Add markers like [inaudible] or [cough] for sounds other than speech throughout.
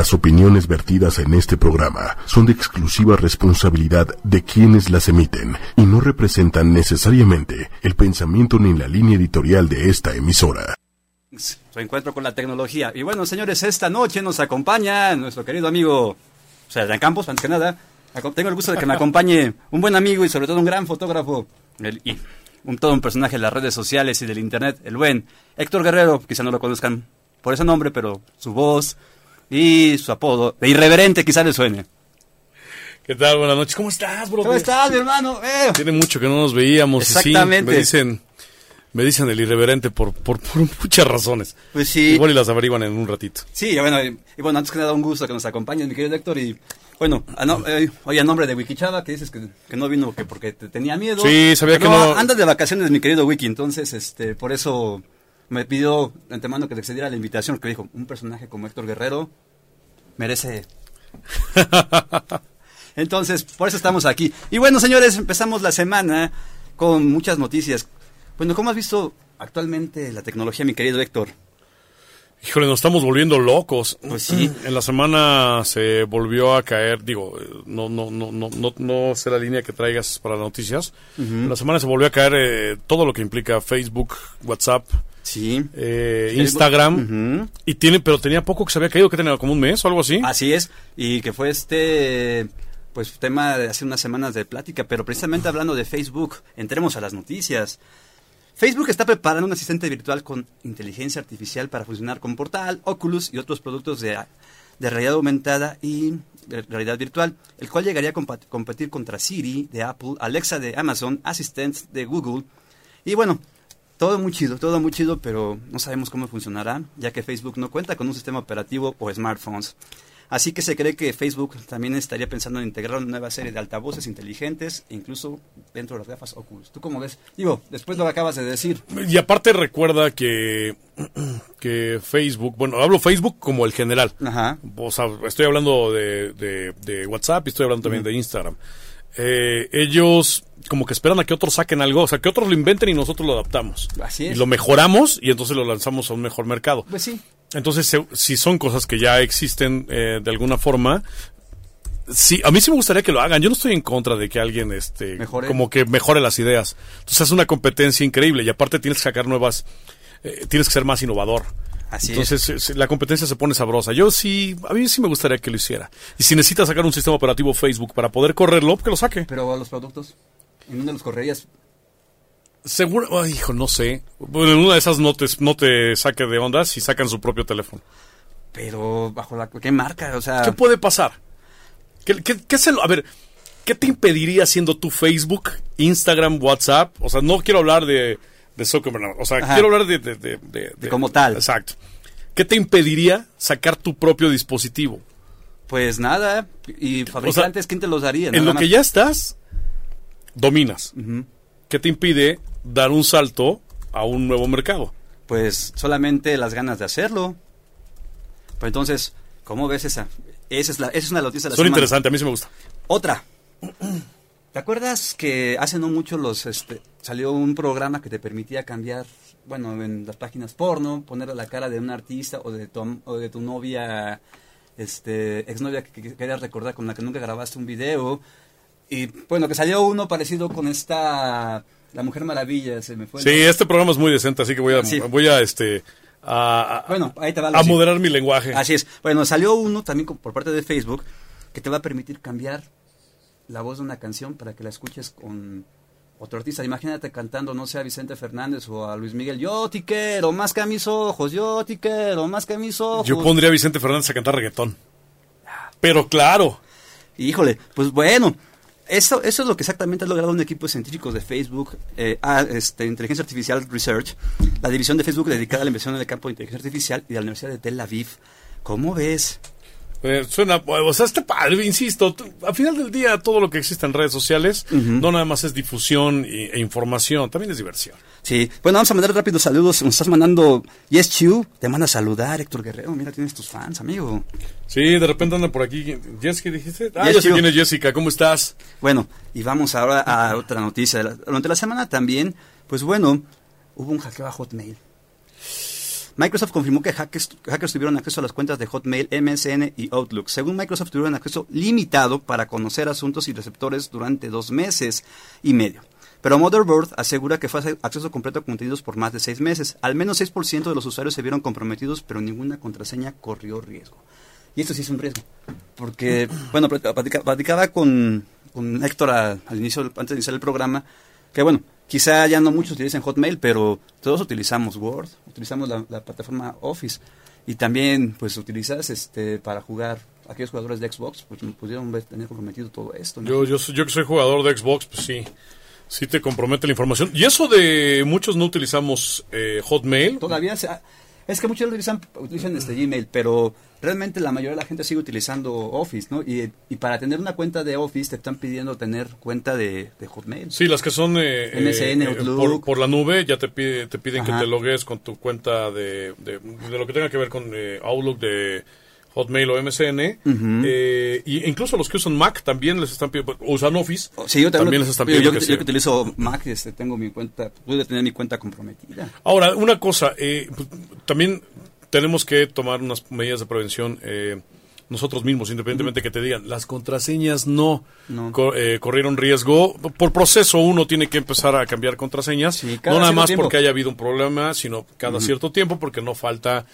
Las opiniones vertidas en este programa son de exclusiva responsabilidad de quienes las emiten y no representan necesariamente el pensamiento ni la línea editorial de esta emisora. Su encuentro con la tecnología. Y bueno, señores, esta noche nos acompaña nuestro querido amigo, Dan Campos, antes que nada. Tengo el gusto de que me acompañe un buen amigo y sobre todo un gran fotógrafo. y un, todo un personaje de las redes sociales y del internet, el buen Héctor Guerrero, quizá no lo conozcan por ese nombre, pero su voz y su apodo, de irreverente quizá le suene. ¿Qué tal? Buenas noches. ¿Cómo estás, bro? ¿Cómo estás, mi hermano? Eh. Tiene mucho que no nos veíamos. Exactamente. me dicen, me dicen el irreverente por, por, muchas razones. Pues sí. Igual y las averiguan en un ratito. Sí, bueno, y, bueno, antes que nada, un gusto que nos acompañes, mi querido Héctor, y bueno, a no, eh, oye, a nombre de Wikichava, que dices que, que no vino que porque te tenía miedo. Sí, sabía que no. Andas de vacaciones, mi querido Wiki, entonces, este, por eso me pidió de antemano que te excediera la invitación, porque dijo, un personaje como Héctor Guerrero merece... [laughs] entonces, por eso estamos aquí. Y bueno, señores, empezamos la semana con muchas noticias. Bueno, ¿cómo has visto actualmente la tecnología, mi querido Héctor? Híjole, nos estamos volviendo locos. Pues sí. [clears throat] En la semana se volvió a caer, digo, no no no no no, no sé la línea que traigas para las noticias. En la semana se volvió a caer eh, todo lo que implica Facebook, WhatsApp, sí. Eh, Instagram y tiene, pero tenía poco que se había caído, que tenía como un mes o algo así. Así es y que fue este pues tema de hace unas semanas de plática, pero precisamente hablando de Facebook, entremos a las noticias. Facebook está preparando un asistente virtual con inteligencia artificial para funcionar con Portal, Oculus y otros productos de, realidad aumentada y realidad virtual, el cual llegaría a competir contra Siri de Apple, Alexa de Amazon, Assistant de Google. Y bueno, todo muy chido, todo muy chido, pero no sabemos cómo funcionará, ya que Facebook no cuenta con un sistema operativo o smartphones. Así que se cree que Facebook también estaría pensando en integrar una nueva serie de altavoces inteligentes, incluso dentro de las gafas Oculus. ¿Tú cómo ves? Digo, después lo que acabas de decir. Y aparte recuerda que, [clears throat] que Facebook, bueno, hablo Facebook como el general. Ajá. O sea, estoy hablando de, de, WhatsApp y estoy hablando también de Instagram. Eh, ellos como que esperan a que otros saquen algo, o sea, que otros lo inventen y nosotros lo adaptamos. Así es. Y lo mejoramos y entonces lo lanzamos a un mejor mercado. Pues sí. Entonces, si son cosas que ya existen eh, de alguna forma, sí, a mí sí me gustaría que lo hagan. Yo no estoy en contra de que alguien, este, como que mejore las ideas. Entonces es una competencia increíble y aparte tienes que sacar nuevas, eh, tienes que ser más innovador. Así Entonces la competencia se pone sabrosa. Yo sí, a mí sí me gustaría que lo hiciera. Y si necesita sacar un sistema operativo Facebook para poder correrlo, que lo saque. Pero a los productos, ¿en dónde los correrías? Seguro, hijo, no sé. Bueno, en una de esas no te, no te saque de onda si sacan su propio teléfono. Pero, ¿bajo la qué marca? O sea... ¿Qué puede pasar? ¿Qué, qué, se lo, a ver, ¿qué te impediría siendo tu Facebook, Instagram, WhatsApp? O sea, no quiero hablar de, de Zuckerberg, o sea, quiero hablar de de, de, Como tal. Exacto. ¿Qué te impediría sacar tu propio dispositivo? Pues nada, y fabricantes, ¿quién te los daría? En lo que ya estás, dominas. ¿Qué te impide dar un salto a un nuevo mercado? Pues solamente las ganas de hacerlo. Pues entonces, ¿cómo ves esa? Esa es, la, esa es una noticia de la Son interesante, a mí sí me gusta. Otra. ¿Te acuerdas que hace no mucho los este, salió un programa que te permitía cambiar, bueno, en las páginas porno, poner la cara de un artista o de tu, o de tu novia, este, exnovia que, que querías recordar con la que nunca grabaste un video? Y bueno, que salió uno parecido con esta la Mujer Maravilla, se me fue. Sí, este programa es muy decente, así que voy a, voy a este, a, bueno, ahí te va a moderar mi lenguaje. Así es. Bueno, salió uno también por parte de Facebook que te va a permitir cambiar la voz de una canción para que la escuches con otro artista. Imagínate cantando, no sé, a Vicente Fernández o a Luis Miguel. Yo te quiero más que a mis ojos, yo te quiero más que a mis ojos. Yo pondría a Vicente Fernández a cantar reggaetón. Pero claro. Híjole, pues bueno, eso, eso es lo que exactamente ha logrado un equipo de científicos de Facebook, eh, a, este, Inteligencia Artificial Research, la división de Facebook dedicada a la inversión en el campo de inteligencia artificial y de la Universidad de Tel Aviv. ¿Cómo ves? Eh, suena, o sea, este padre, insisto, al final del día todo lo que existe en redes sociales no nada más es difusión e, información, también es diversión. Sí, bueno, vamos a mandar rápidos saludos. Nos estás mandando Yes Chu, te manda a saludar Héctor Guerrero. Mira, tienes tus fans, amigo. Sí, de repente anda por aquí. Jessica, dijiste. Ah, ya sé quién es Jessica, ¿cómo estás? Bueno, y vamos ahora a otra noticia. Durante la semana también, pues bueno, hubo un hackeo a Hotmail. Microsoft confirmó que hackers, hackers, tuvieron acceso a las cuentas de Hotmail, MSN y Outlook. Según Microsoft, tuvieron acceso limitado para conocer asuntos y receptores durante dos meses y medio. Pero Motherboard asegura que fue acceso completo a contenidos por más de seis meses. Al menos 6% de los usuarios se vieron comprometidos, pero ninguna contraseña corrió riesgo. Y esto sí es un riesgo. Porque, [clears throat] bueno, platicaba con, con Héctor al inicio, antes de iniciar el programa, que bueno, quizá ya no muchos utilizan Hotmail, pero todos utilizamos Word, utilizamos la, plataforma Office. Y también, pues, utilizas este para jugar aquellos jugadores de Xbox, pues pudieron tener comprometido todo esto. Yo, yo, yo que soy jugador de Xbox, pues sí, sí te compromete la información. Y eso de muchos no utilizamos eh, Hotmail. Todavía se, es que muchos utilizan, utilizan este Gmail, pero realmente la mayoría de la gente sigue utilizando Office, ¿no? Y, para tener una cuenta de Office te están pidiendo tener cuenta de, Hotmail. Sí, las que son eh, MSN, eh, Outlook. Por, la nube ya te, pide, te piden que te logues con tu cuenta de, de, lo que tenga que ver con eh, Outlook de Hotmail o MSN, eh, y incluso los que usan Mac también les están pidiendo, usan Office, oh, sí, yo también, les están pidiendo. Yo, que, utilizo Mac, este, tengo mi cuenta, pude tener mi cuenta comprometida. Ahora, una cosa, eh, también tenemos que tomar unas medidas de prevención. Eh, nosotros mismos, independientemente que te digan, las contraseñas no, eh, corrieron riesgo. Por proceso uno tiene que empezar a cambiar contraseñas, no nada más porque haya habido un problema, sino cada cierto tiempo porque no falta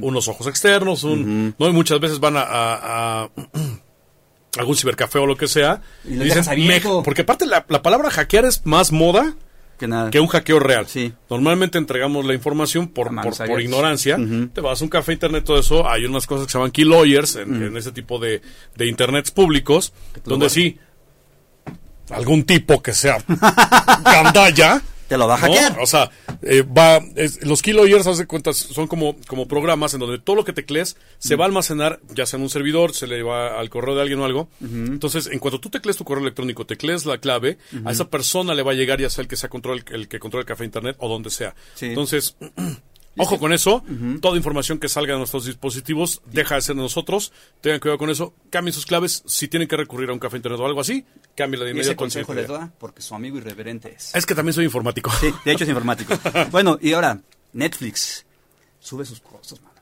unos ojos externos, un, no y muchas veces van a, a, [clears throat] algún cibercafé o lo que sea, y, dicen, porque aparte la, la palabra hackear es más moda que, un hackeo real. Sí. Normalmente entregamos la información por, por, ignorancia. Te vas a un café internet, todo eso. Hay unas cosas que se llaman key lawyers en, ese tipo de, de internets públicos, donde sí, algún tipo que sea gandalla [laughs] te lo va a hackear. O sea, eh, va, los keyloggers, hace cuentas, son como, como programas en donde todo lo que teclees se va a almacenar, ya sea en un servidor, se le va al correo de alguien o algo. Entonces, en cuanto tú teclees tu correo electrónico, teclees la clave, a esa persona le va a llegar, ya sea el que sea control, el, que controla el café internet o donde sea. Entonces, Ojo con eso, toda información que salga de nuestros dispositivos deja de ser de nosotros, tengan cuidado con eso, cambien sus claves, si tienen que recurrir a un café internet o algo así, cámbienla de inmediato. Ese consejo da porque su amigo irreverente es. Es que también soy informático. Sí, de hecho es informático. [laughs] bueno, y ahora, Netflix sube sus costos, mano.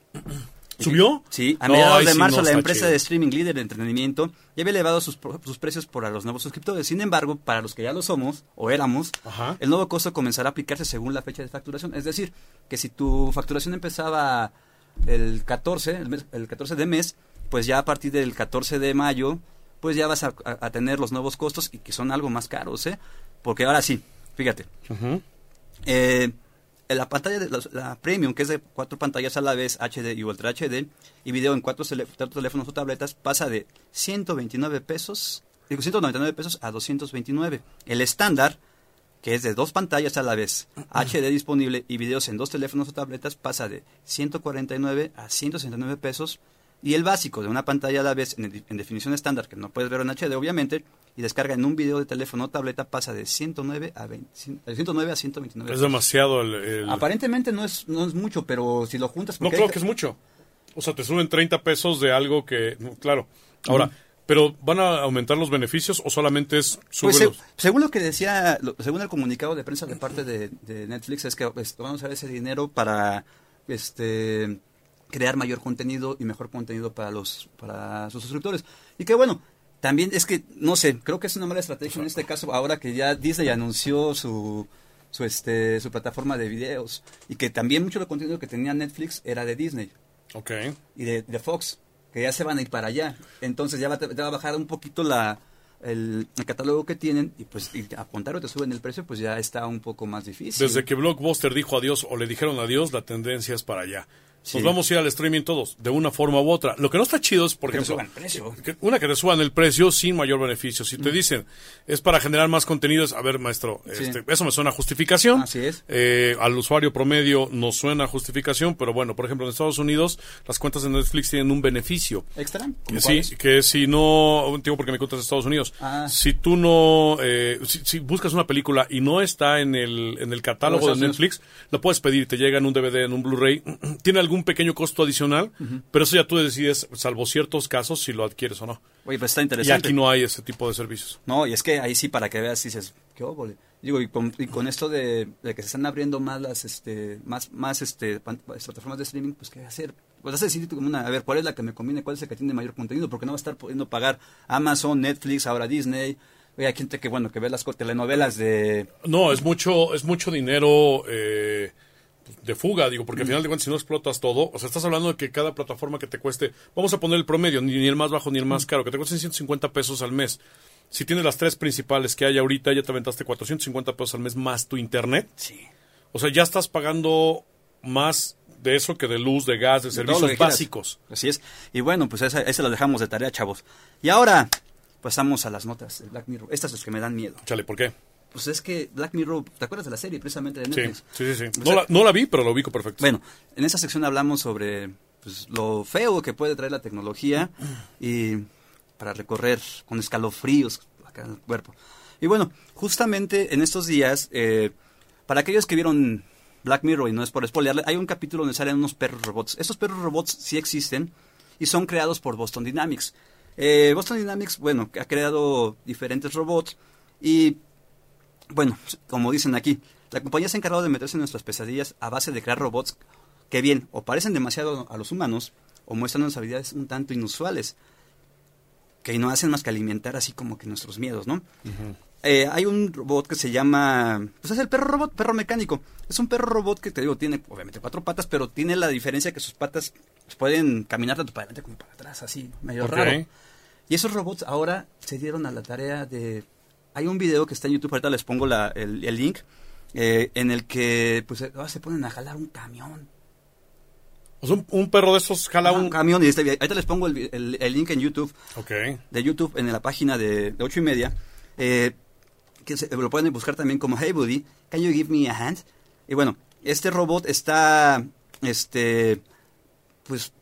¿Subió? Sí, a mediados de marzo la empresa de streaming líder de entretenimiento ya había elevado sus, sus, precios para los nuevos suscriptores. Sin embargo, para los que ya lo somos o éramos, el nuevo costo comenzará a aplicarse según la fecha de facturación. Es decir, que si tu facturación empezaba el 14, el, 14 de mes, pues ya a partir del 14 de mayo, pues ya vas a, tener los nuevos costos y que son algo más caros, ¿eh? Porque ahora sí, fíjate. eh, la pantalla de la, Premium, que es de cuatro pantallas a la vez, HD y Ultra HD, y video en cuatro, teléfonos o tabletas, pasa de 129 pesos, 199 pesos a 229. El estándar, que es de dos pantallas a la vez, HD disponible y videos en dos teléfonos o tabletas, pasa de 149 a 169 pesos. Y el básico de una pantalla a la vez en, en definición estándar, que no puedes ver en HD obviamente, y descarga en un video de teléfono o tableta pasa de 109 a, 109 a 129. Es demasiado el, Aparentemente no es, no es mucho, pero si lo juntas... No creo que es mucho. O sea, te suben 30 pesos de algo que... Claro. Ahora... ¿Pero van a aumentar los beneficios o solamente es pues según lo que decía, según el comunicado de prensa de parte de, Netflix, es que pues, van a usar ese dinero para este crear mayor contenido y mejor contenido para los para sus suscriptores. Y que bueno, también es que, no sé, creo que es una mala estrategia en este caso, ahora que ya Disney anunció su, su, este, su plataforma de videos y que también mucho del contenido que tenía Netflix era de Disney. Ok. Y de, de Fox, que ya se van a ir para allá. Entonces ya va, va a bajar un poquito la, el, catálogo que tienen y pues y a o te suben el precio, pues ya está un poco más difícil. Desde que Blockbuster dijo adiós o le dijeron adiós, la tendencia es para allá. Nos vamos a ir al streaming todos, de una forma u otra. Lo que no está chido es, por ejemplo, una que te suban el precio sin mayor beneficio. Si te dicen, es para generar más contenidos, a ver, maestro, este, eso me suena a justificación. Así es. Eh, al usuario promedio no suena a justificación, pero bueno, por ejemplo, en Estados Unidos, las cuentas de Netflix tienen un beneficio. ¿Extra? Sí, que si no, digo porque me cuentas de Estados Unidos, ah. si tú no, eh, si, buscas una película y no está en el, en el catálogo de Netflix, lo puedes pedir, te llega en un DVD, en un Blu-ray, [clears throat] tiene algún algún pequeño costo adicional, pero eso ya tú decides, salvo ciertos casos, si lo adquieres o no. Oye, pues está interesante. Y aquí no hay ese tipo de servicios. No, y es que ahí sí, para que veas, dices, qué óvole. Digo, y con, y con esto de, que se están abriendo más las, este, más, más, este, plataformas de streaming, pues, ¿qué hacer? Pues vas a decir como una, a ver, ¿cuál es la que me conviene? ¿Cuál es la que tiene mayor contenido? Porque no va a estar pudiendo pagar Amazon, Netflix, ahora Disney. Oye, hay gente que, bueno, que ve las telenovelas de... No, es mucho, es mucho dinero, eh, de fuga, digo, porque al final de cuentas si no explotas todo, o sea, estás hablando de que cada plataforma que te cueste, vamos a poner el promedio, ni, el más bajo ni el más caro, que te cueste 150 pesos al mes. Si tienes las tres principales que hay ahorita, ya te aventaste 450 pesos al mes más tu internet. Sí. O sea, ya estás pagando más de eso que de luz, de gas, de servicios básicos. Así es. Y bueno, pues esa, esa la dejamos de tarea, chavos. Y ahora pasamos a las notas de Black Mirror. Estas son las que me dan miedo. Chale, ¿por qué? Pues es que Black Mirror, ¿te acuerdas de la serie precisamente de Netflix? Sí, sí, sí. No, la, vi, pero lo ubico perfecto. Bueno, en esa sección hablamos sobre pues, lo feo que puede traer la tecnología y para recorrer con escalofríos acá en el cuerpo. Y bueno, justamente en estos días, eh, para aquellos que vieron Black Mirror, y no es por spoilearle, hay un capítulo donde salen unos perros robots. Estos perros robots sí existen y son creados por Boston Dynamics. Eh, Boston Dynamics, bueno, ha creado diferentes robots y bueno, como dicen aquí, la compañía se ha encargado de meterse en nuestras pesadillas a base de crear robots que bien o parecen demasiado a los humanos o muestran unas habilidades un tanto inusuales que no hacen más que alimentar así como que nuestros miedos, ¿no? Eh, hay un robot que se llama, pues es el perro robot, perro mecánico. Es un perro robot que te digo tiene obviamente cuatro patas, pero tiene la diferencia que sus patas pueden caminar tanto para adelante como para atrás, así medio raro. Y esos robots ahora se dieron a la tarea de hay un video que está en YouTube, ahorita les pongo el, link, eh, en el que pues eh, se ponen a jalar un camión. O sea, un, perro de esos jala un... camión. Y este, ahorita les pongo el, link en YouTube. Okay. De YouTube, en la página de, ocho y media. Eh, que se, lo pueden buscar también como Hey Buddy, can you give me a hand? Y bueno, este robot está, este, pues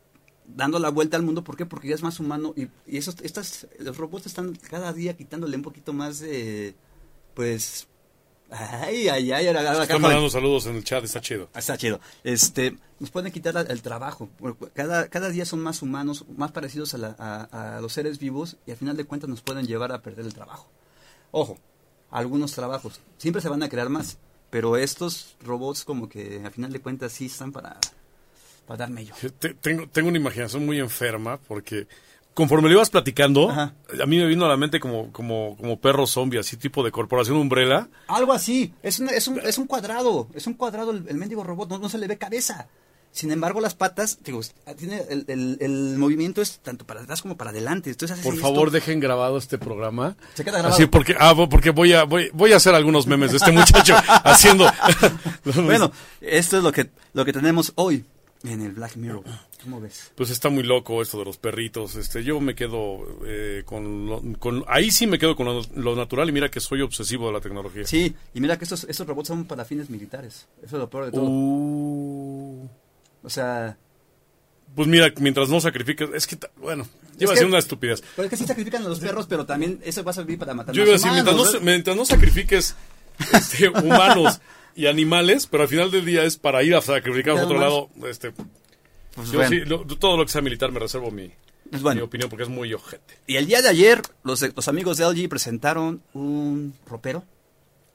dando la vuelta al mundo. ¿Por qué? Porque ya es más humano y, y esos, estas, los robots están cada día quitándole un poquito más de, pues, ay, ay, ay. Están mandando saludos en el chat, está chido. Está chido. Este, nos pueden quitar el trabajo. Cada, cada día son más humanos, más parecidos a, a, los seres vivos y al final de cuentas nos pueden llevar a perder el trabajo. Ojo, algunos trabajos. Siempre se van a crear más. Pero estos robots como que al final de cuentas sí están para darme yo. Tengo, tengo una imaginación muy enferma porque conforme lo ibas platicando, a mí me vino a la mente como, como, como perro zombie, así tipo de corporación umbrella. Algo así, es un, es un, es un cuadrado, es un cuadrado el, mendigo robot, no, se le ve cabeza. Sin embargo, las patas, digo, tiene el, el, movimiento es tanto para atrás como para adelante. Entonces, Por favor, dejen grabado este programa. Se queda grabado. Así porque, ah, porque voy a, voy, voy a hacer algunos memes de este muchacho [laughs] haciendo. [laughs] bueno, esto es lo que, lo que tenemos hoy en el Black Mirror. ¿Cómo ves? Pues está muy loco esto de los perritos. Este, yo me quedo eh, con, con, ahí sí me quedo con lo, natural y mira que soy obsesivo de la tecnología. Sí, y mira que estos, estos robots son para fines militares. Eso es lo peor de todo. Uh. O sea, pues mira, mientras no sacrifiques, es que, bueno, lleva a ser una estupidez. Pero es que sí sacrifican a los perros, pero también eso va a servir para matar Yo iba a decir, mientras, no, mientras no sacrifiques este, humanos [laughs] y animales, pero al final del día es para ir a sacrificar a otro lado. Este, pues yo sí, todo lo que sea militar me reservo mi, pues mi opinión porque es muy ojete. Y el día de ayer, los, los amigos de LG presentaron un ropero.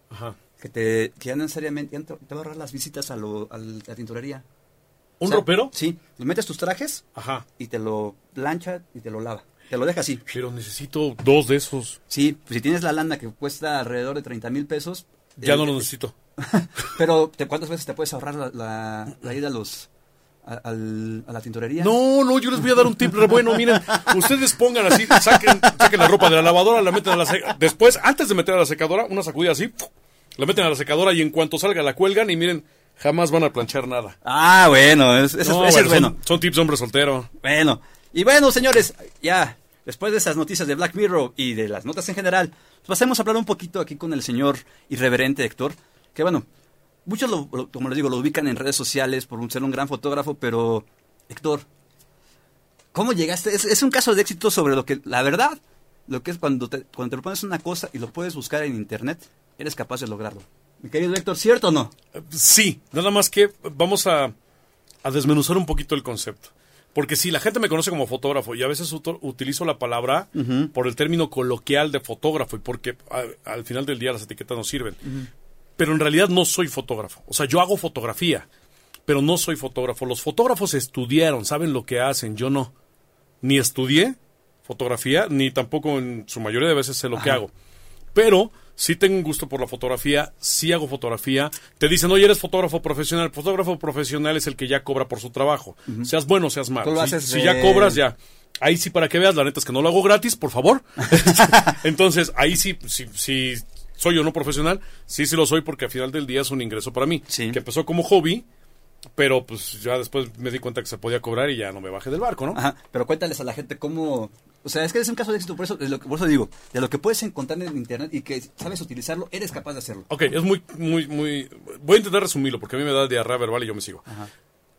Ajá. Que, te, que ya necesariamente te, va a ahorrar las visitas a, lo, a la tintorería. ¿Un ropero? Sí, le metes tus trajes Ajá. y te lo plancha y te lo lava. Te lo deja así. Pero necesito dos de esos. Sí, pues si tienes la lana que cuesta alrededor de 30 mil pesos. Ya no lo necesito. [laughs] Pero, ¿cuántas veces te puedes ahorrar la, la, ida a los a, la tintorería? No, no, yo les voy a dar un tip re bueno. Miren, ustedes pongan así, saquen, saquen la ropa de la lavadora, la meten a la secadora. Después, antes de meter a la secadora, una sacudida así, la meten a la secadora y en cuanto salga la cuelgan y miren, jamás van a planchar nada. Ah, bueno, eso, es bueno. Son, tips de hombre soltero. Bueno, y bueno, señores, ya, después de esas noticias de Black Mirror y de las notas en general, pasemos a hablar un poquito aquí con el señor irreverente Héctor que bueno, muchos, lo, como les digo, lo ubican en redes sociales por ser un gran fotógrafo, pero Héctor, ¿cómo llegaste? Es, un caso de éxito sobre lo que, la verdad, lo que es cuando te, cuando te propones una cosa y lo puedes buscar en internet, eres capaz de lograrlo. Mi querido Héctor, ¿cierto o no? Sí, nada más que vamos a, a desmenuzar un poquito el concepto. Porque si la gente me conoce como fotógrafo y a veces utilizo la palabra por el término coloquial de fotógrafo y porque al final del día las etiquetas no sirven. Pero en realidad no soy fotógrafo. O sea, yo hago fotografía, pero no soy fotógrafo. Los fotógrafos estudiaron, saben lo que hacen, yo no. Ni estudié fotografía, ni tampoco en su mayoría de veces sé lo que hago. Pero sí tengo un gusto por la fotografía, sí hago fotografía. Te dicen, oye, eres fotógrafo profesional. Fotógrafo profesional es el que ya cobra por su trabajo. Seas bueno, seas malo. Si, ya cobras, ya. Ahí sí, para que veas, la neta es que no lo hago gratis, por favor. [laughs] Entonces, ahí sí, sí, sí, soy yo no profesional, sí, sí lo soy porque al final del día es un ingreso para mí. Que empezó como hobby, pero pues ya después me di cuenta que se podía cobrar y ya no me bajé del barco, ¿no? Ajá, pero cuéntales a la gente cómo... O sea, es que es un caso de éxito, por eso, por eso digo, de lo que puedes encontrar en internet y que sabes utilizarlo, eres capaz de hacerlo. Ok, es muy, muy, muy... Voy a intentar resumirlo porque a mí me da diarrea verbal y yo me sigo. Ajá.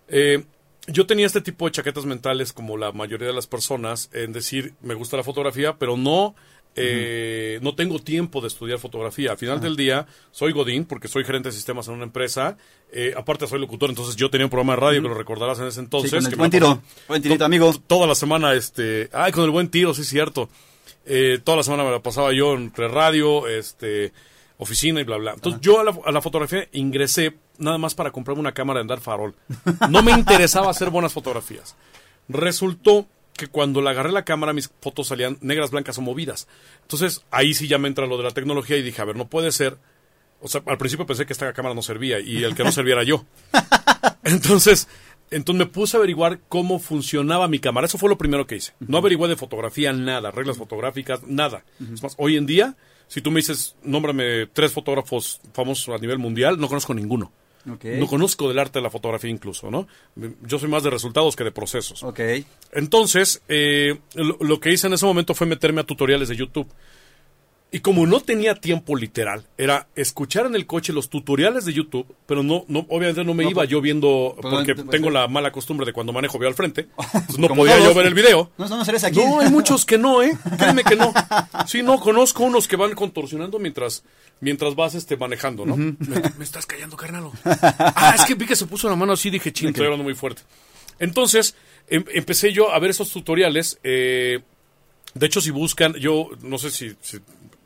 Eh, yo tenía este tipo de chaquetas mentales como la mayoría de las personas en decir, me gusta la fotografía, pero no eh, no tengo tiempo de estudiar fotografía. Al final del día, soy Godín, porque soy gerente de sistemas en una empresa. Eh, aparte, soy locutor, entonces yo tenía un programa de radio que lo recordarás en ese entonces. buen tiro, buen tirito, amigo. Toda la semana, este. Ay, con el buen tiro, sí, es cierto. Eh, toda la semana me la pasaba yo entre radio, este oficina y bla, bla. Entonces yo a la, a la, fotografía ingresé nada más para comprarme una cámara de andar farol. No me interesaba hacer buenas fotografías. Resultó que cuando le agarré la cámara mis fotos salían negras, blancas o movidas. Entonces ahí sí ya me entra lo de la tecnología y dije, a ver, no puede ser. O sea, al principio pensé que esta cámara no servía y el que no servía era yo. [laughs] Entonces, entonces me puse a averiguar cómo funcionaba mi cámara. Eso fue lo primero que hice. No averigué de fotografía nada, reglas fotográficas, nada. Es más, hoy en día, si tú me dices, nómbrame tres fotógrafos famosos a nivel mundial, no conozco ninguno. No conozco del arte de la fotografía incluso, ¿no? Yo soy más de resultados que de procesos. Entonces, eh, lo, que hice en ese momento fue meterme a tutoriales de YouTube. Y como no tenía tiempo literal, era escuchar en el coche los tutoriales de YouTube, pero no, no obviamente no me iba pues, yo viendo, pues, porque pues, tengo la mala costumbre de cuando manejo veo al frente, [laughs] no podía yo ver el video. No, no, aquí. no, hay muchos que no, ¿eh? [laughs] Créeme que no. Sí, no, conozco unos que van contorsionando mientras, mientras vas este, manejando, ¿no? me, estás callando, carnal. Ah, es que vi que se puso la mano así, dije, ching, estoy hablando muy fuerte. Entonces, em, empecé yo a ver esos tutoriales, eh, de hecho, si buscan, yo no sé si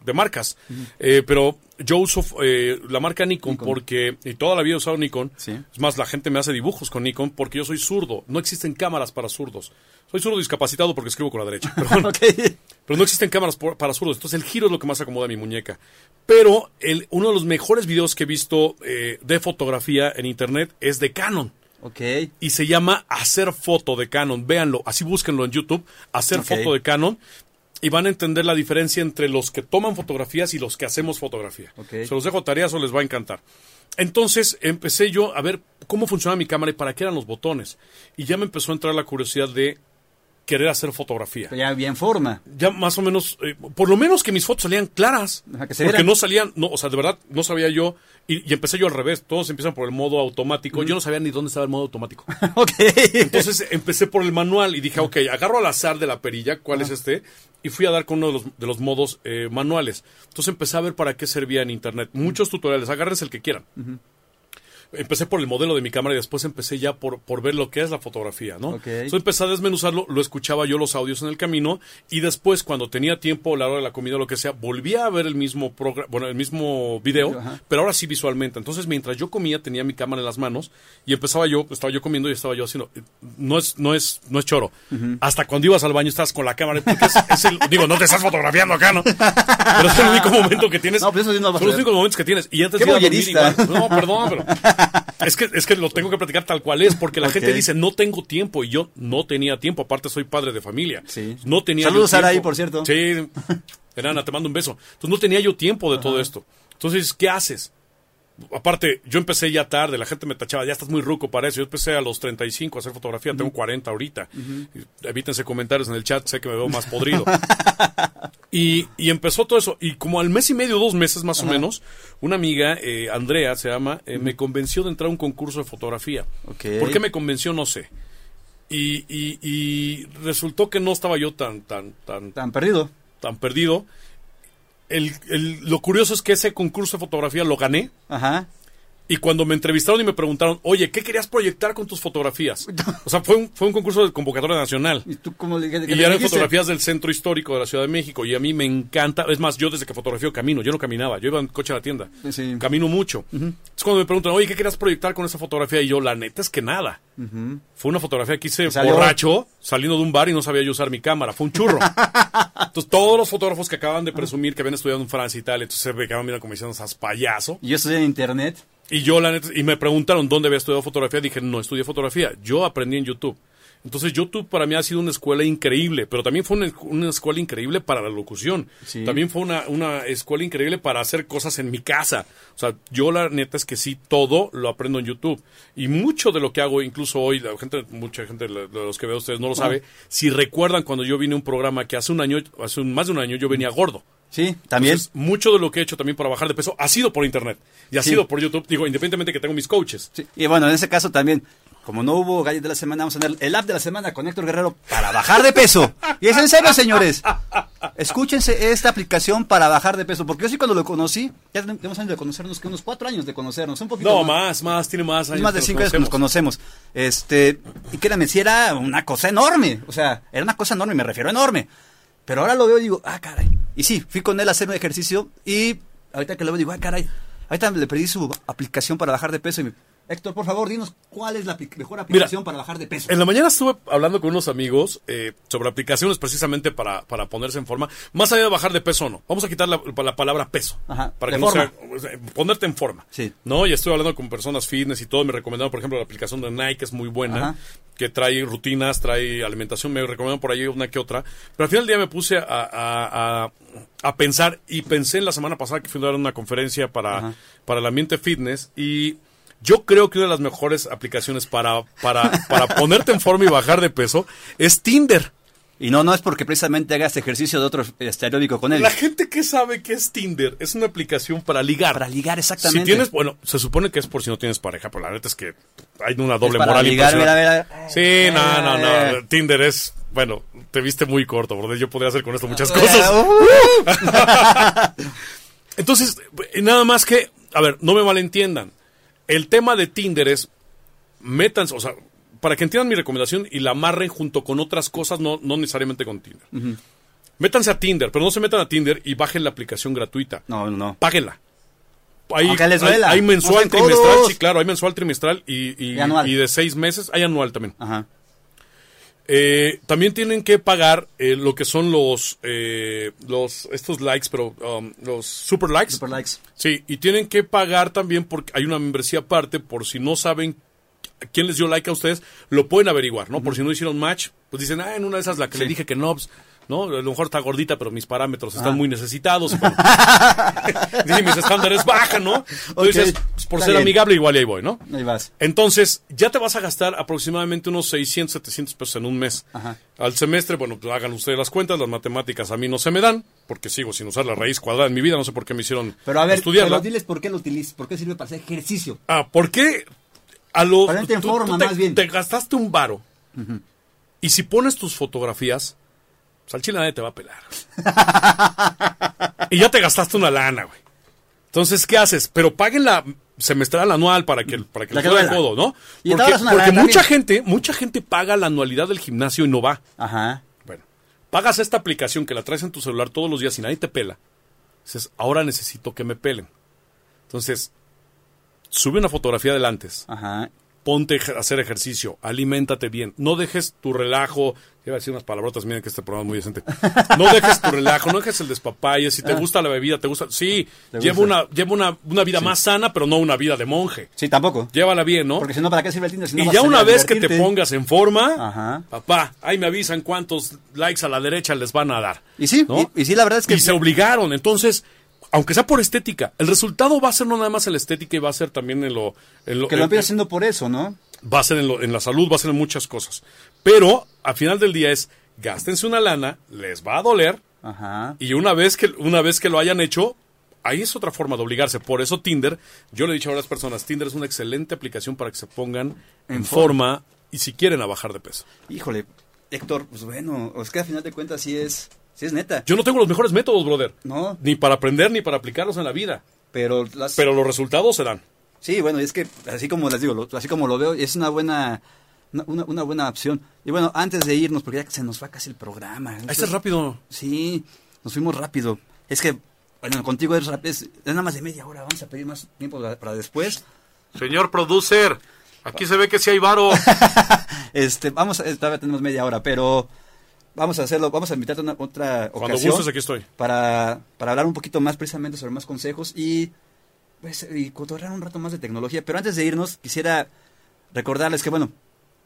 de marcas. Eh, pero yo uso eh, la marca Nikon, porque, y toda la vida he usado Nikon. Es más, la gente me hace dibujos con Nikon porque yo soy zurdo. No existen cámaras para zurdos. Soy zurdo discapacitado porque escribo con la derecha. Pero, [laughs] pero no existen cámaras para zurdos. Entonces el giro es lo que más acomoda a mi muñeca. Pero el, uno de los mejores videos que he visto eh, de fotografía en internet es de Canon. Okay. Y se llama Hacer Foto de Canon. Véanlo, así búsquenlo en YouTube. Hacer Foto de Canon y van a entender la diferencia entre los que toman fotografías y los que hacemos fotografía. Se los dejo tareas o les va a encantar. Entonces empecé yo a ver cómo funcionaba mi cámara y para qué eran los botones. Y ya me empezó a entrar la curiosidad de querer hacer fotografía. ya bien forma. Ya más o menos, eh, por lo menos que mis fotos salían claras. porque no salían, no, o sea, de verdad, no sabía yo. Y, empecé yo al revés, todos empiezan por el modo automático. Yo no sabía ni dónde estaba el modo automático. [laughs] ok. Entonces empecé por el manual y dije, ok, agarro al azar de la perilla, ¿cuál es este? Y fui a dar con uno de los, de los modos eh, manuales. Entonces empecé a ver para qué servía en internet. Muchos tutoriales, agárrense el que quieran empecé por el modelo de mi cámara y después empecé ya por, por ver lo que es la fotografía, ¿no? Entonces empecé a desmenuzarlo, lo escuchaba yo los audios en el camino y después cuando tenía tiempo la hora de la comida o lo que sea, volvía a ver el mismo bueno, el mismo video, pero ahora sí visualmente. Entonces mientras yo comía tenía mi cámara en las manos y empezaba yo, estaba yo comiendo y estaba yo haciendo no es no es no es choro. Hasta cuando ibas al baño estás con la cámara porque es, el, digo, no te estás fotografiando acá, ¿no? Pero es el único momento que tienes. No, pero eso no Son los únicos momentos que tienes y antes de no, perdón, pero es que, es que lo tengo que platicar tal cual es, porque la gente dice, no tengo tiempo, y yo no tenía tiempo, aparte soy padre de familia. Sí. No tenía Saludos a ahí, por cierto. Sí, Enana, te mando un beso. Entonces no tenía yo tiempo de todo esto. Entonces, ¿qué haces? Aparte, yo empecé ya tarde, la gente me tachaba, ya estás muy ruco para eso. Yo empecé a los 35 a hacer fotografía, tengo 40 ahorita. Evítense comentarios en el chat, sé que me veo más podrido. [laughs] y, y, empezó todo eso. Y como al mes y medio, dos meses más o menos, una amiga, eh, Andrea se llama, eh, me convenció de entrar a un concurso de fotografía. ¿Por qué me convenció? No sé. Y, y, y, resultó que no estaba yo tan, tan, tan... Tan perdido. Tan perdido el, lo curioso es que ese concurso de fotografía lo gané. Ajá. Y cuando me entrevistaron y me preguntaron, oye, ¿qué querías proyectar con tus fotografías? O sea, fue un, fue un concurso de convocatoria nacional. ¿Y tú cómo le, Y eran fotografías del centro histórico de la Ciudad de México. Y a mí me encanta. Es más, yo desde que fotografío camino. Yo no caminaba. Yo iba en coche a la tienda. Camino mucho. Es cuando me preguntan, oye, ¿qué querías proyectar con esa fotografía? Y yo, la neta es que nada. Fue una fotografía que hice borracho, saliendo de un bar y no sabía yo usar mi cámara. Fue un churro. [laughs] entonces, todos los fotógrafos que acaban de presumir que habían estudiado en Francia y tal, entonces se me quedaban mirando como diciendo, esas payaso. Y yo estoy en internet. Y yo, la neta, y me preguntaron dónde había estudiado fotografía. Dije, no estudié fotografía. Yo aprendí en YouTube. Entonces YouTube para mí ha sido una escuela increíble, pero también fue una, escuela increíble para la locución. También fue una, una, escuela increíble para hacer cosas en mi casa. O sea, yo la neta es que sí, todo lo aprendo en YouTube. Y mucho de lo que hago, incluso hoy, la gente, mucha gente de los que veo ustedes no lo sabe, si recuerdan cuando yo vine a un programa que hace un año, hace más de un año yo venía gordo. Sí, también. mucho de lo que he hecho también para bajar de peso ha sido por internet y ha sido por YouTube. Digo, independientemente que tengo mis coaches. Y bueno, en ese caso también, como no hubo gallo de la semana, vamos a tener el app de la semana con Héctor Guerrero para bajar de peso. Y es en serio, señores. Escúchense esta aplicación para bajar de peso, porque yo sí cuando lo conocí, ya tenemos años de conocernos, que unos cuatro años de conocernos, un poquito No, más, más, tiene más años. Más de cinco años que nos conocemos. Este, y créanme, si era una cosa enorme, o sea, era una cosa enorme, me refiero a enorme. Pero ahora lo veo y digo, ah, caray. Y sí, fui con él a hacer un ejercicio y ahorita que lo veo digo, ah, caray. Ahorita le pedí su aplicación para bajar de peso y me, Héctor, por favor, dinos cuál es la mejor aplicación para bajar de peso. En la mañana estuve hablando con unos amigos eh, sobre aplicaciones precisamente para, para ponerse en forma. Más allá de bajar de peso, no. Vamos a quitar la, la palabra peso. Ajá, para que no sea. Ponerte en forma. Sí. ¿No? Y estoy hablando con personas fitness y todo. Me recomendaron, por ejemplo, la aplicación de Nike, es muy buena. Que trae rutinas, trae alimentación. Me recomendaron por ahí una que otra. Pero al final del día me puse a, a, a, pensar y pensé en la semana pasada que fui a dar una conferencia para, para el ambiente fitness y yo creo que una de las mejores aplicaciones para, para, para [laughs] ponerte en forma y bajar de peso es Tinder. Y no, no es porque precisamente hagas ejercicio de otro estereótipo con él. La gente que sabe que es Tinder es una aplicación para ligar. Para ligar, exactamente. Si tienes, bueno, se supone que es por si no tienes pareja, pero la neta es que hay una doble es para moral ligar, mira, mira. Sí, no, no, no. Eh. Tinder es, bueno, te viste muy corto, porque yo podría hacer con esto muchas cosas. Uh. [laughs] Entonces, nada más que, a ver, no me malentiendan el tema de Tinder es, métanse, o sea, para que entiendan mi recomendación y la amarren junto con otras cosas, no, no necesariamente con Tinder. Métanse a Tinder, pero no se metan a Tinder y bajen la aplicación gratuita. No, no. Páguenla. Hay, hay, mensual, trimestral, sí, claro, hay mensual, trimestral y, y, y, de seis meses, hay anual también. Ajá. Eh, también tienen que pagar eh, lo que son los, eh, los estos likes, pero um, los super likes. Super likes. Sí, y tienen que pagar también porque hay una membresía aparte por si no saben quién les dio like a ustedes, lo pueden averiguar, ¿no? Por si no hicieron match, pues dicen, ah, en una de esas la que le dije que no, pues, ¿no? A lo mejor está gordita, pero mis parámetros están ah. muy necesitados. [laughs] [laughs] mis estándares bajan, ¿no? Entonces, pues, por ser amigable, igual y ahí voy, ¿no? Ahí vas. Entonces, ya te vas a gastar aproximadamente unos 600, 700 pesos en un mes. Al semestre, bueno, pues hagan ustedes las cuentas, las matemáticas a mí no se me dan, porque sigo sin usar la raíz cuadrada en mi vida, no sé por qué me hicieron pero a ver, estudiarla. Pero diles por qué lo utilizas, por qué sirve para hacer ejercicio. Ah, ¿por qué? A lo, en forma, más bien. Te gastaste un varo. Y si pones tus fotografías, pues al chile nadie te va a pelar. y ya te gastaste una lana, güey. Entonces, ¿qué haces? Pero paguen la semestral anual para que, para que, le codo, ¿no? Porque, porque mucha gente, mucha gente paga la anualidad del gimnasio y no va. Ajá. Bueno, pagas esta aplicación que la traes en tu celular todos los días y nadie te pela. Dices, ahora necesito que me pelen. Entonces, sube una fotografía del antes. Ajá ponte a hacer ejercicio, aliméntate bien, no dejes tu relajo, iba a decir unas palabrotas, miren que este programa es muy decente, no dejes tu relajo, no dejes el despapalle, si te ah. gusta la bebida, te gusta, sí, lleva una, lleva una, una vida más sana, pero no una vida de monje. Sí, tampoco. Llévala bien, ¿no? Porque si no, ¿para qué sirve el Tinder? y ya una vez que te pongas en forma, papá, ahí me avisan cuántos likes a la derecha les van a dar. Y sí, y, sí, la verdad es que... Y se obligaron, entonces aunque sea por estética, el resultado va a ser no nada más en la estética y va a ser también en lo... En lo que lo empieza haciendo por eso, ¿no? Va a ser en, en la salud, va a ser en muchas cosas. Pero al final del día es, gástense una lana, les va a doler, Ajá. y una vez, que, una vez que lo hayan hecho, ahí es otra forma de obligarse. Por eso Tinder, yo le he dicho a las personas, Tinder es una excelente aplicación para que se pongan en, forma. y si quieren a bajar de peso. Híjole, Héctor, pues bueno, es que al final de cuentas sí es Sí, es neta. Yo no tengo los mejores métodos, brother. No. Ni para aprender ni para aplicarlos en la vida. Pero, Pero los resultados se dan. Sí, bueno, es que así como les digo, así como lo veo, es una buena una, una, buena opción. Y bueno, antes de irnos, porque ya se nos va casi el programa. Ahí está rápido. Sí, nos fuimos rápido. Es que, bueno, contigo es, es, es nada más de media hora. Vamos a pedir más tiempo para después. Señor producer, aquí se ve que sí hay varo. [laughs] este, vamos, a, todavía tenemos media hora, pero vamos a hacerlo, vamos a invitarte a una, otra Cuando ocasión. aquí estoy. Para, para hablar un poquito más precisamente sobre más consejos y, pues, y cotorrear un rato más de tecnología. Pero antes de irnos, quisiera recordarles que, bueno,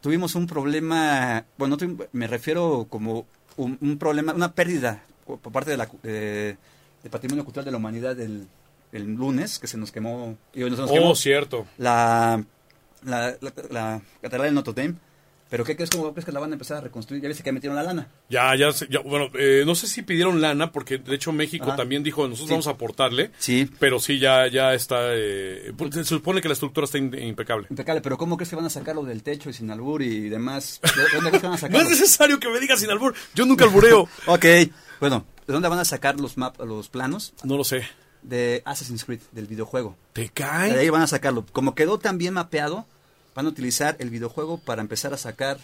tuvimos un problema, bueno, me refiero como un, problema, una pérdida por parte de la, de, Patrimonio Cultural de la Humanidad del el lunes, que se nos quemó. Y nos oh, cierto. La, la, la, Catedral de Notre Dame. Pero ¿qué crees, cómo crees que la van a empezar a reconstruir? Ya ves que metieron la lana. Ya, ya, ya bueno, eh, no sé si pidieron lana, porque de hecho México también dijo, nosotros vamos a aportarle. Sí. Pero sí, ya, ya está, eh, se supone que la estructura está impecable. Impecable, pero ¿cómo crees que van a sacarlo del techo y sin albur y demás? ¿De dónde crees que van a sacarlo? [laughs] no es necesario que me digas sin albur, yo nunca albureo. [laughs] ok, bueno, ¿de dónde van a sacar los, map, los planos? No lo sé. De Assassin's Creed, del videojuego. ¿Te cae? De ahí van a sacarlo. Como quedó tan bien mapeado, van a utilizar el videojuego para empezar a sacar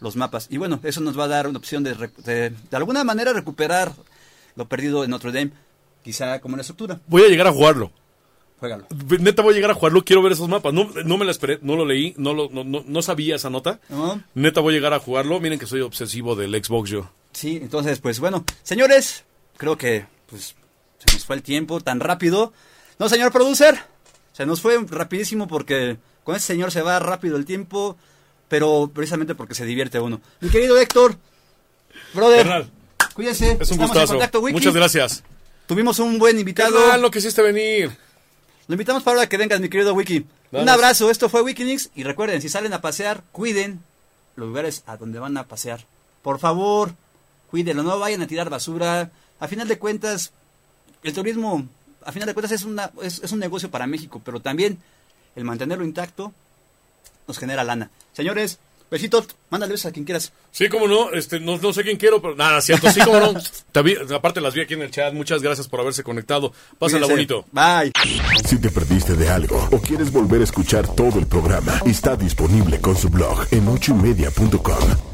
los mapas. Y bueno, eso nos va a dar una opción de, de, alguna manera recuperar lo perdido en Notre Dame, quizá como la estructura. Voy a llegar a jugarlo. Juégalo. Neta voy a llegar a jugarlo, quiero ver esos mapas. No, no me la esperé, no lo leí, no, lo, no, no, sabía esa nota. Neta voy a llegar a jugarlo. Miren que soy obsesivo del Xbox yo. Sí, entonces pues bueno, señores, creo que pues se nos fue el tiempo tan rápido. No, señor producer, se nos fue rapidísimo porque con ese señor se va rápido el tiempo pero precisamente porque se divierte uno. Mi querido Héctor, brother, cuídese. Es un gustazo. Muchas gracias. Tuvimos un buen invitado. Lo quisiste venir. Lo invitamos para ahora que vengas, mi querido Wiki. Un abrazo, esto fue Wikileaks y recuerden, si salen a pasear, cuiden los lugares a donde van a pasear. Por favor, cuídenlo, no vayan a tirar basura. A final de cuentas, el turismo, a final de cuentas es, una, es, es un negocio para México, pero también el mantenerlo intacto nos genera lana. Señores, besitos, mándale besos a quien quieras. Sí, como no, este, no, no sé quién quiero, pero nada, cierto, sí, como no. [laughs] aparte las vi aquí en el chat, muchas gracias por haberse conectado. Pásenla bonito. Bye. Si te perdiste de algo o quieres volver a escuchar todo el programa, está disponible con su blog en ochoymedia.com